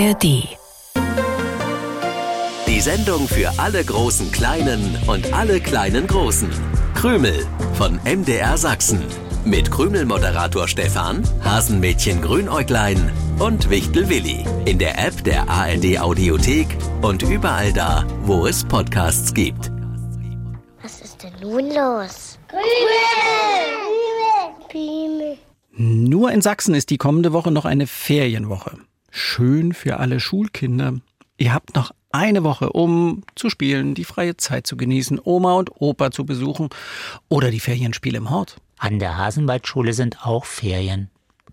ARD. Die Sendung für alle großen Kleinen und alle kleinen Großen. Krümel von MDR Sachsen. Mit Krümel-Moderator Stefan, Hasenmädchen Grünäuglein und Wichtel Willi. In der App der ARD Audiothek und überall da, wo es Podcasts gibt. Was ist denn nun los? Krümel! Krümel! Nur in Sachsen ist die kommende Woche noch eine Ferienwoche. Schön für alle Schulkinder. Ihr habt noch eine Woche, um zu spielen, die freie Zeit zu genießen, Oma und Opa zu besuchen oder die Ferienspiele im Hort. An der Hasenwaldschule sind auch Ferien.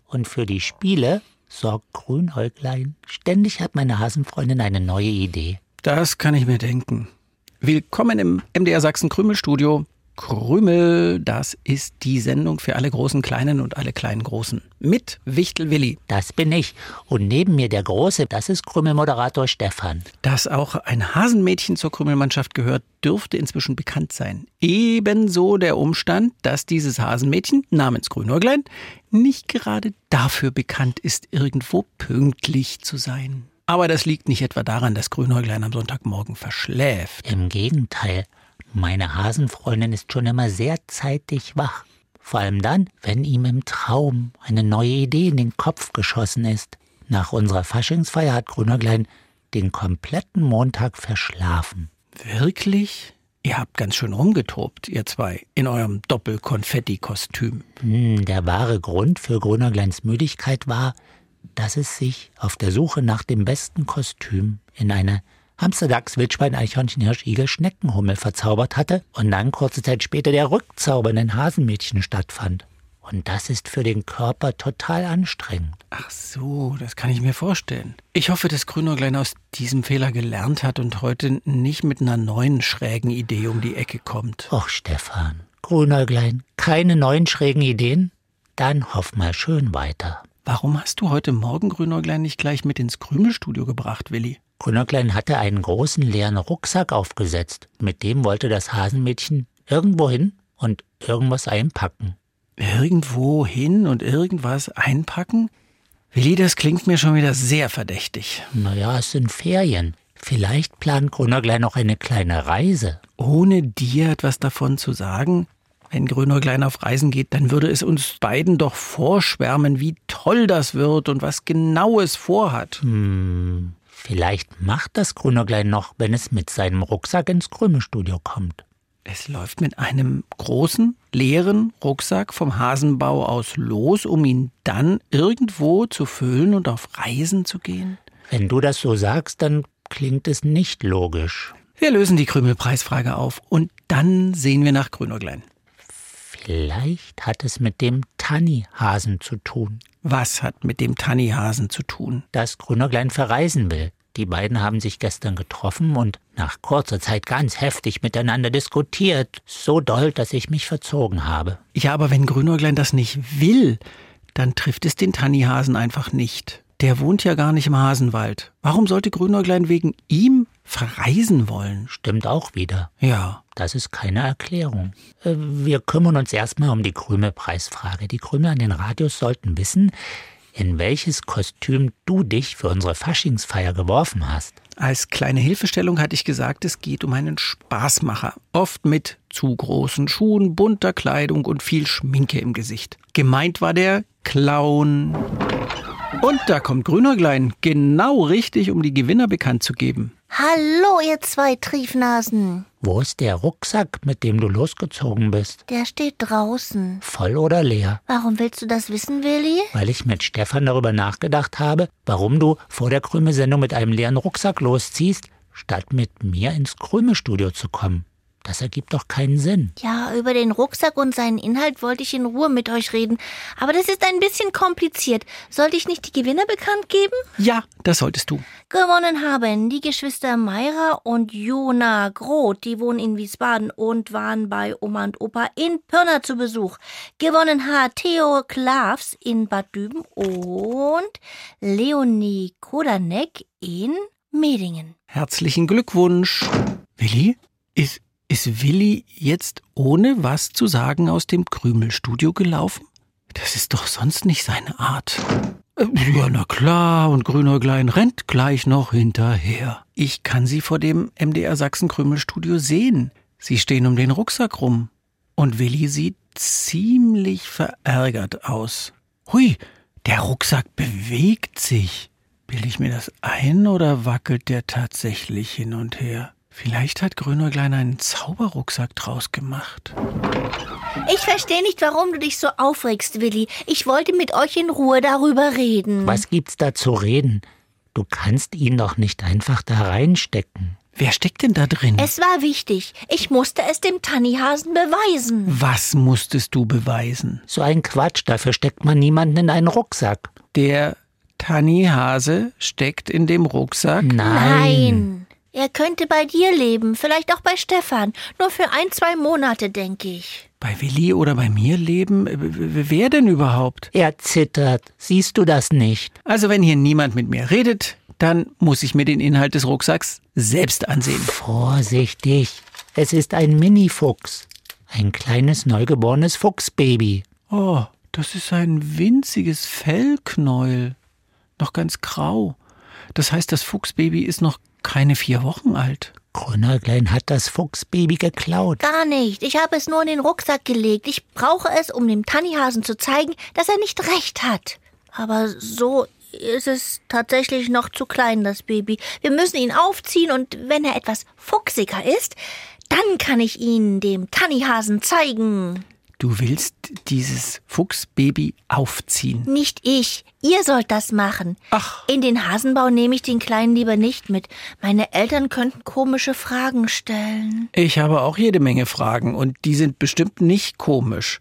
Und für die Spiele sorgt Grünäuglein. Ständig hat meine Hasenfreundin eine neue Idee. Das kann ich mir denken. Willkommen im MDR Sachsen Krümelstudio. Krümel, das ist die Sendung für alle großen Kleinen und alle kleinen Großen. Mit Wichtel Willi. Das bin ich. Und neben mir der Große, das ist Krümelmoderator Stefan. Dass auch ein Hasenmädchen zur Krümelmannschaft gehört, dürfte inzwischen bekannt sein. Ebenso der Umstand, dass dieses Hasenmädchen namens Grünäuglein nicht gerade dafür bekannt ist, irgendwo pünktlich zu sein. Aber das liegt nicht etwa daran, dass Grünäuglein am Sonntagmorgen verschläft. Im Gegenteil. Meine Hasenfreundin ist schon immer sehr zeitig wach. Vor allem dann, wenn ihm im Traum eine neue Idee in den Kopf geschossen ist. Nach unserer Faschingsfeier hat Grünerglein den kompletten Montag verschlafen. Wirklich? Ihr habt ganz schön rumgetobt, ihr zwei, in eurem Doppel-Konfetti-Kostüm. Hm, der wahre Grund für Grünergleins Müdigkeit war, dass es sich auf der Suche nach dem besten Kostüm in eine Hamster, Dachs, Wildschwein, Eichhörnchen, Hirsch, Igel, Schneckenhummel verzaubert hatte und dann kurze Zeit später der Rückzauber in den Hasenmädchen stattfand. Und das ist für den Körper total anstrengend. Ach so, das kann ich mir vorstellen. Ich hoffe, dass Grünäuglein aus diesem Fehler gelernt hat und heute nicht mit einer neuen schrägen Idee um die Ecke kommt. Och, Stefan, Grünäuglein, keine neuen schrägen Ideen? Dann hoff mal schön weiter. Warum hast du heute Morgen Grünäuglein nicht gleich mit ins Krümelstudio gebracht, Willi? Grünäuglein hatte einen großen leeren Rucksack aufgesetzt. Mit dem wollte das Hasenmädchen irgendwo hin und irgendwas einpacken. Irgendwo hin und irgendwas einpacken? Willi, das klingt mir schon wieder sehr verdächtig. Naja, es sind Ferien. Vielleicht plant Grünäuglein noch eine kleine Reise. Ohne dir etwas davon zu sagen? Wenn Grünäuglein auf Reisen geht, dann würde es uns beiden doch vorschwärmen, wie toll das wird und was genau es vorhat. Hm, Vielleicht macht das Grünäuglein noch, wenn es mit seinem Rucksack ins Krümelstudio kommt. Es läuft mit einem großen, leeren Rucksack vom Hasenbau aus los, um ihn dann irgendwo zu füllen und auf Reisen zu gehen? Wenn du das so sagst, dann klingt es nicht logisch. Wir lösen die Krümelpreisfrage auf und dann sehen wir nach Grünäuglein. Vielleicht hat es mit dem Tannihasen zu tun. Was hat mit dem Tannihasen zu tun? Dass Grünäuglein verreisen will. Die beiden haben sich gestern getroffen und nach kurzer Zeit ganz heftig miteinander diskutiert. So doll, dass ich mich verzogen habe. Ja, aber wenn Grünäuglein das nicht will, dann trifft es den Tannihasen einfach nicht. Der wohnt ja gar nicht im Hasenwald. Warum sollte Grünäuglein wegen ihm verreisen wollen? Stimmt auch wieder. Ja. Das ist keine Erklärung. Äh, wir kümmern uns erstmal um die Krümelpreisfrage. Die Krümel an den Radios sollten wissen, in welches Kostüm du dich für unsere Faschingsfeier geworfen hast. Als kleine Hilfestellung hatte ich gesagt, es geht um einen Spaßmacher. Oft mit zu großen Schuhen, bunter Kleidung und viel Schminke im Gesicht. Gemeint war der Clown. Und da kommt Grünäuglein, genau richtig, um die Gewinner bekannt zu geben. Hallo, ihr zwei Triefnasen. Wo ist der Rucksack, mit dem du losgezogen bist? Der steht draußen. Voll oder leer? Warum willst du das wissen, Willi? Weil ich mit Stefan darüber nachgedacht habe, warum du vor der Krümelsendung mit einem leeren Rucksack losziehst, statt mit mir ins Krümelstudio zu kommen. Das ergibt doch keinen Sinn. Ja, über den Rucksack und seinen Inhalt wollte ich in Ruhe mit euch reden. Aber das ist ein bisschen kompliziert. Sollte ich nicht die Gewinner bekannt geben? Ja, das solltest du. Gewonnen haben die Geschwister Mayra und Jona Groth. Die wohnen in Wiesbaden und waren bei Oma und Opa in Pirna zu Besuch. Gewonnen hat Theo Klavs in Bad Düben und Leonie Kodanek in Medingen. Herzlichen Glückwunsch. Willi, ist, ist Willi jetzt ohne was zu sagen aus dem Krümelstudio gelaufen? Das ist doch sonst nicht seine Art. Äh, Ja, na klar, und Grünäuglein rennt gleich noch hinterher. Ich kann sie vor dem MDR Sachsen Krümelstudio sehen. Sie stehen um den Rucksack rum. Und Willi sieht ziemlich verärgert aus. Hui, der Rucksack bewegt sich. Bild ich mir das ein oder wackelt der tatsächlich hin und her? Vielleicht hat Grünäuglein einen Zauberrucksack draus gemacht. Ich verstehe nicht, warum du dich so aufregst, Willi. Ich wollte mit euch in Ruhe darüber reden. Was gibt's da zu reden? Du kannst ihn doch nicht einfach da reinstecken. Wer steckt denn da drin? Es war wichtig. Ich musste es dem Tannihasen beweisen. Was musstest du beweisen? So ein Quatsch, dafür steckt man niemanden in einen Rucksack. Der Tannihase steckt in dem Rucksack. Nein. Er könnte bei dir leben, vielleicht auch bei Stefan. Nur für ein, zwei Monate, denke ich. Bei Willi oder bei mir leben? Wer denn überhaupt? Er zittert. Siehst du das nicht? Also wenn hier niemand mit mir redet, dann muss ich mir den Inhalt des Rucksacks selbst ansehen. Vorsichtig. Es ist ein Minifuchs. Ein kleines neugeborenes Fuchsbaby. Oh, das ist ein winziges Fellknäuel. Noch ganz grau. Das heißt, das Fuchsbaby ist noch keine vier Wochen alt. Grünäuglein hat das Fuchsbaby geklaut. Gar nicht. Ich habe es nur in den Rucksack gelegt. Ich brauche es, um dem Tannihasen zu zeigen, dass er nicht recht hat. Aber so ist es tatsächlich noch zu klein, das Baby. Wir müssen ihn aufziehen und wenn er etwas fuchsiger ist, dann kann ich ihn dem Tannihasen zeigen. Du willst dieses Fuchsbaby aufziehen. Nicht ich. Ihr sollt das machen. Ach. In den Hasenbau nehme ich den Kleinen lieber nicht mit. Meine Eltern könnten komische Fragen stellen. Ich habe auch jede Menge Fragen und die sind bestimmt nicht komisch.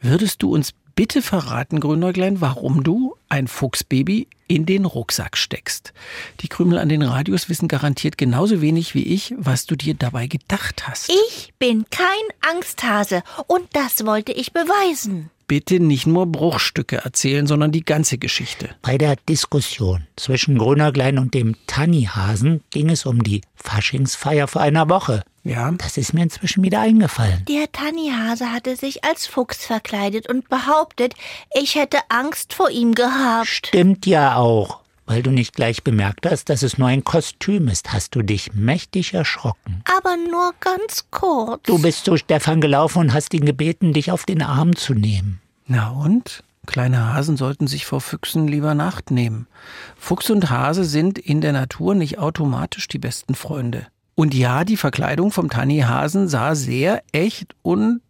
Würdest du uns bitte verraten, Grünäuglein, warum du ein Fuchsbaby in den Rucksack steckst? Die Krümel an den Radios wissen garantiert genauso wenig wie ich, was du dir dabei gedacht hast. Ich bin kein Angsthase und das wollte ich beweisen. Bitte nicht nur Bruchstücke erzählen, sondern die ganze Geschichte. Bei der Diskussion zwischen Grünäuglein und dem Tannihasen ging es um die Faschingsfeier vor einer Woche. Ja? Das ist mir inzwischen wieder eingefallen. Der Tannihase hatte sich als Fuchs verkleidet und behauptet, ich hätte Angst vor ihm gehabt. Stimmt ja auch. Weil du nicht gleich bemerkt hast, dass es nur ein Kostüm ist, hast du dich mächtig erschrocken. Aber nur ganz kurz. Du bist zu Stefan gelaufen und hast ihn gebeten, dich auf den Arm zu nehmen. Na und? Kleine Hasen sollten sich vor Füchsen lieber Nacht nehmen. Fuchs und Hase sind in der Natur nicht automatisch die besten Freunde. Und ja, die Verkleidung vom Tannihasen sah sehr echt und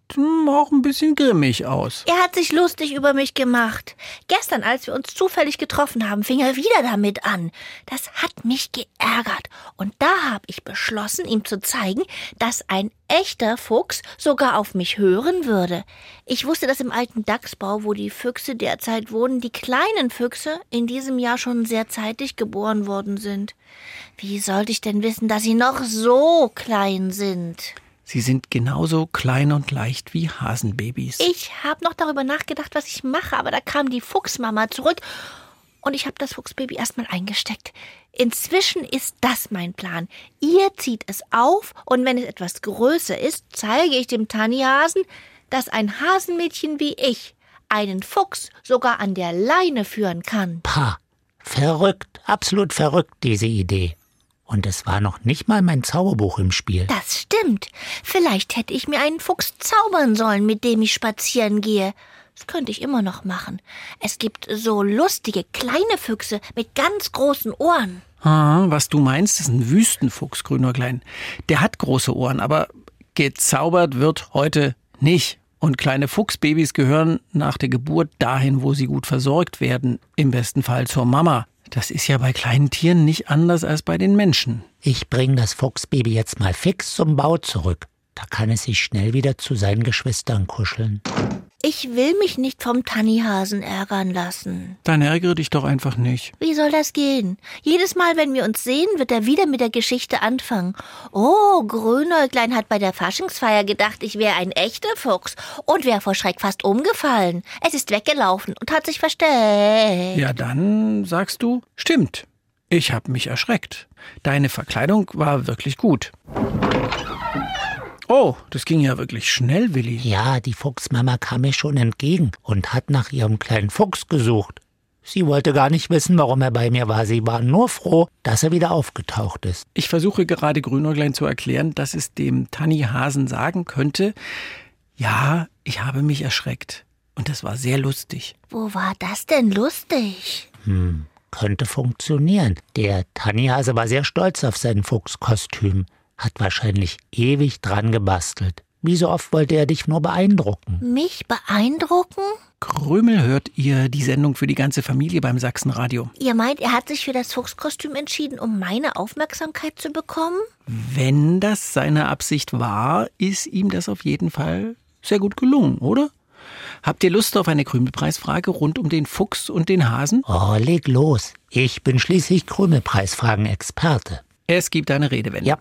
auch ein bisschen grimmig aus. Er hat sich lustig über mich gemacht. Gestern, als wir uns zufällig getroffen haben, fing er wieder damit an. Das hat mich geärgert. Und da habe ich beschlossen, ihm zu zeigen, dass ein echter Fuchs sogar auf mich hören würde. Ich wusste, dass im alten Dachsbau, wo die Füchse derzeit wohnen, die kleinen Füchse in diesem Jahr schon sehr zeitig geboren worden sind. Wie sollte ich denn wissen, dass sie noch so klein sind? Sie sind genauso klein und leicht wie Hasenbabys. Ich habe noch darüber nachgedacht, was ich mache, aber da kam die Fuchsmama zurück und ich habe das Fuchsbaby erstmal eingesteckt. Inzwischen ist das mein Plan. Ihr zieht es auf und wenn es etwas größer ist, zeige ich dem Tannihasen, dass ein Hasenmädchen wie ich einen Fuchs sogar an der Leine führen kann. Pah, verrückt, absolut verrückt, diese Idee. Und es war noch nicht mal mein Zauberbuch im Spiel. Das stimmt. Vielleicht hätte ich mir einen Fuchs zaubern sollen, mit dem ich spazieren gehe. Das könnte ich immer noch machen. Es gibt so lustige kleine Füchse mit ganz großen Ohren. Ah, was du meinst, ist ein Wüstenfuchs, Grünäuglein. Der hat große Ohren, aber gezaubert wird heute nicht. Und kleine Fuchsbabys gehören nach der Geburt dahin, wo sie gut versorgt werden, im besten Fall zur Mama. Das ist ja bei kleinen Tieren nicht anders als bei den Menschen. Ich bring das Fuchsbaby jetzt mal fix zum Bau zurück. Da kann es sich schnell wieder zu seinen Geschwistern kuscheln. Ich will mich nicht vom Tannihasen ärgern lassen. Dann ärgere dich doch einfach nicht. Wie soll das gehen? Jedes Mal, wenn wir uns sehen, wird er wieder mit der Geschichte anfangen. Oh, Grünäuglein hat bei der Faschingsfeier gedacht, ich wäre ein echter Fuchs und wäre vor Schreck fast umgefallen. Es ist weggelaufen und hat sich versteckt. Ja, dann sagst du, stimmt. Ich hab mich erschreckt. Deine Verkleidung war wirklich gut. Oh, das ging ja wirklich schnell, Willi. Ja, die Fuchsmama kam mir schon entgegen und hat nach ihrem kleinen Fuchs gesucht. Sie wollte gar nicht wissen, warum er bei mir war. Sie war nur froh, dass er wieder aufgetaucht ist. Ich versuche gerade Grünäuglein zu erklären, dass es dem Tannihasen sagen könnte, ja, ich habe mich erschreckt. Und das war sehr lustig. Wo war das denn lustig? Hm, könnte funktionieren. Der Tannihase war sehr stolz auf sein Fuchskostüm, hat wahrscheinlich ewig dran gebastelt. Wie so oft wollte er dich nur beeindrucken. Mich beeindrucken? Krümel hört ihr die Sendung für die ganze Familie beim Sachsenradio. Ihr meint, er hat sich für das Fuchskostüm entschieden, um meine Aufmerksamkeit zu bekommen? Wenn das seine Absicht war, ist ihm das auf jeden Fall sehr gut gelungen, oder? Habt ihr Lust auf eine Krümelpreisfrage rund um den Fuchs und den Hasen? Oh, leg los. Ich bin schließlich Krümelpreisfragen-Experte. Es gibt eine Redewendung. Ja.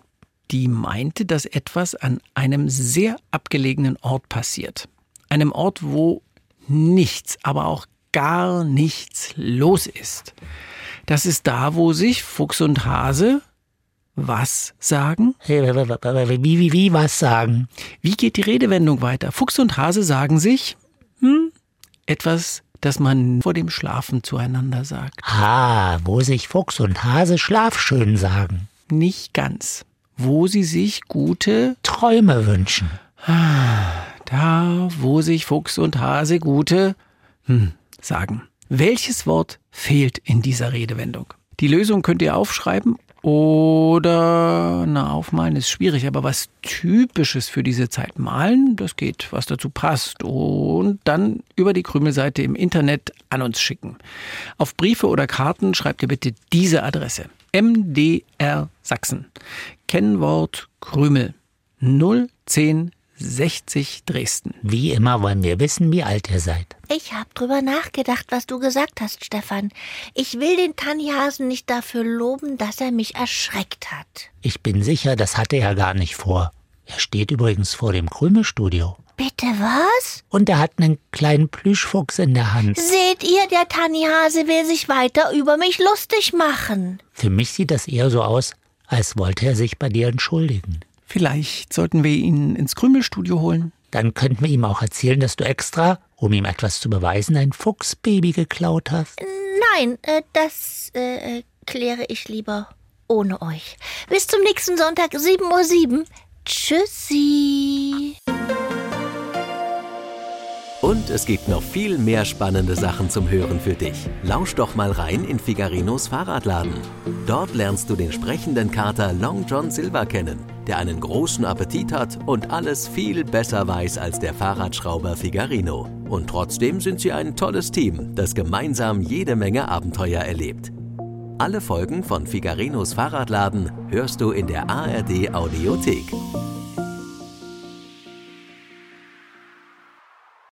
Die meinte, dass etwas an einem sehr abgelegenen Ort passiert. Einem Ort, wo nichts, aber auch gar nichts los ist. Das ist da, wo sich Fuchs und Hase was sagen? Wie, wie, wie, was sagen? Wie geht die Redewendung weiter? Fuchs und Hase sagen sich hm, etwas, das man vor dem Schlafen zueinander sagt. Ah, wo sich Fuchs und Hase schlafschön sagen. Nicht ganz. Wo sie sich gute Träume wünschen. Da, wo sich Fuchs und Hase gute hm, sagen. Welches Wort fehlt in dieser Redewendung? Die Lösung könnt ihr aufschreiben oder, na, aufmalen ist schwierig, aber was Typisches für diese Zeit malen, das geht, was dazu passt. Und dann über die Krümelseite im Internet an uns schicken. Auf Briefe oder Karten schreibt ihr bitte diese Adresse. MDR Sachsen. Kennwort Krümel 010 60 Dresden. Wie immer wollen wir wissen, wie alt ihr seid. Ich hab drüber nachgedacht, was du gesagt hast, Stefan. Ich will den Tannhasen nicht dafür loben, dass er mich erschreckt hat. Ich bin sicher, das hatte er gar nicht vor. Er steht übrigens vor dem Krümelstudio. Bitte was? Und er hat einen kleinen Plüschfuchs in der Hand. Seht ihr, der Tannhase will sich weiter über mich lustig machen. Für mich sieht das eher so aus, als wollte er sich bei dir entschuldigen. Vielleicht sollten wir ihn ins Krümelstudio holen. Dann könnten wir ihm auch erzählen, dass du extra, um ihm etwas zu beweisen, ein Fuchsbaby geklaut hast. Nein, äh, das äh, kläre ich lieber ohne euch. Bis zum nächsten Sonntag, 7.07 Uhr. Tschüssi. Und es gibt noch viel mehr spannende Sachen zum Hören für dich. Lausch doch mal rein in Figarinos Fahrradladen. Dort lernst du den sprechenden Kater Long John Silver kennen, der einen großen Appetit hat und alles viel besser weiß als der Fahrradschrauber Figarino. Und trotzdem sind sie ein tolles Team, das gemeinsam jede Menge Abenteuer erlebt. Alle Folgen von Figarinos Fahrradladen hörst du in der ARD Audiothek.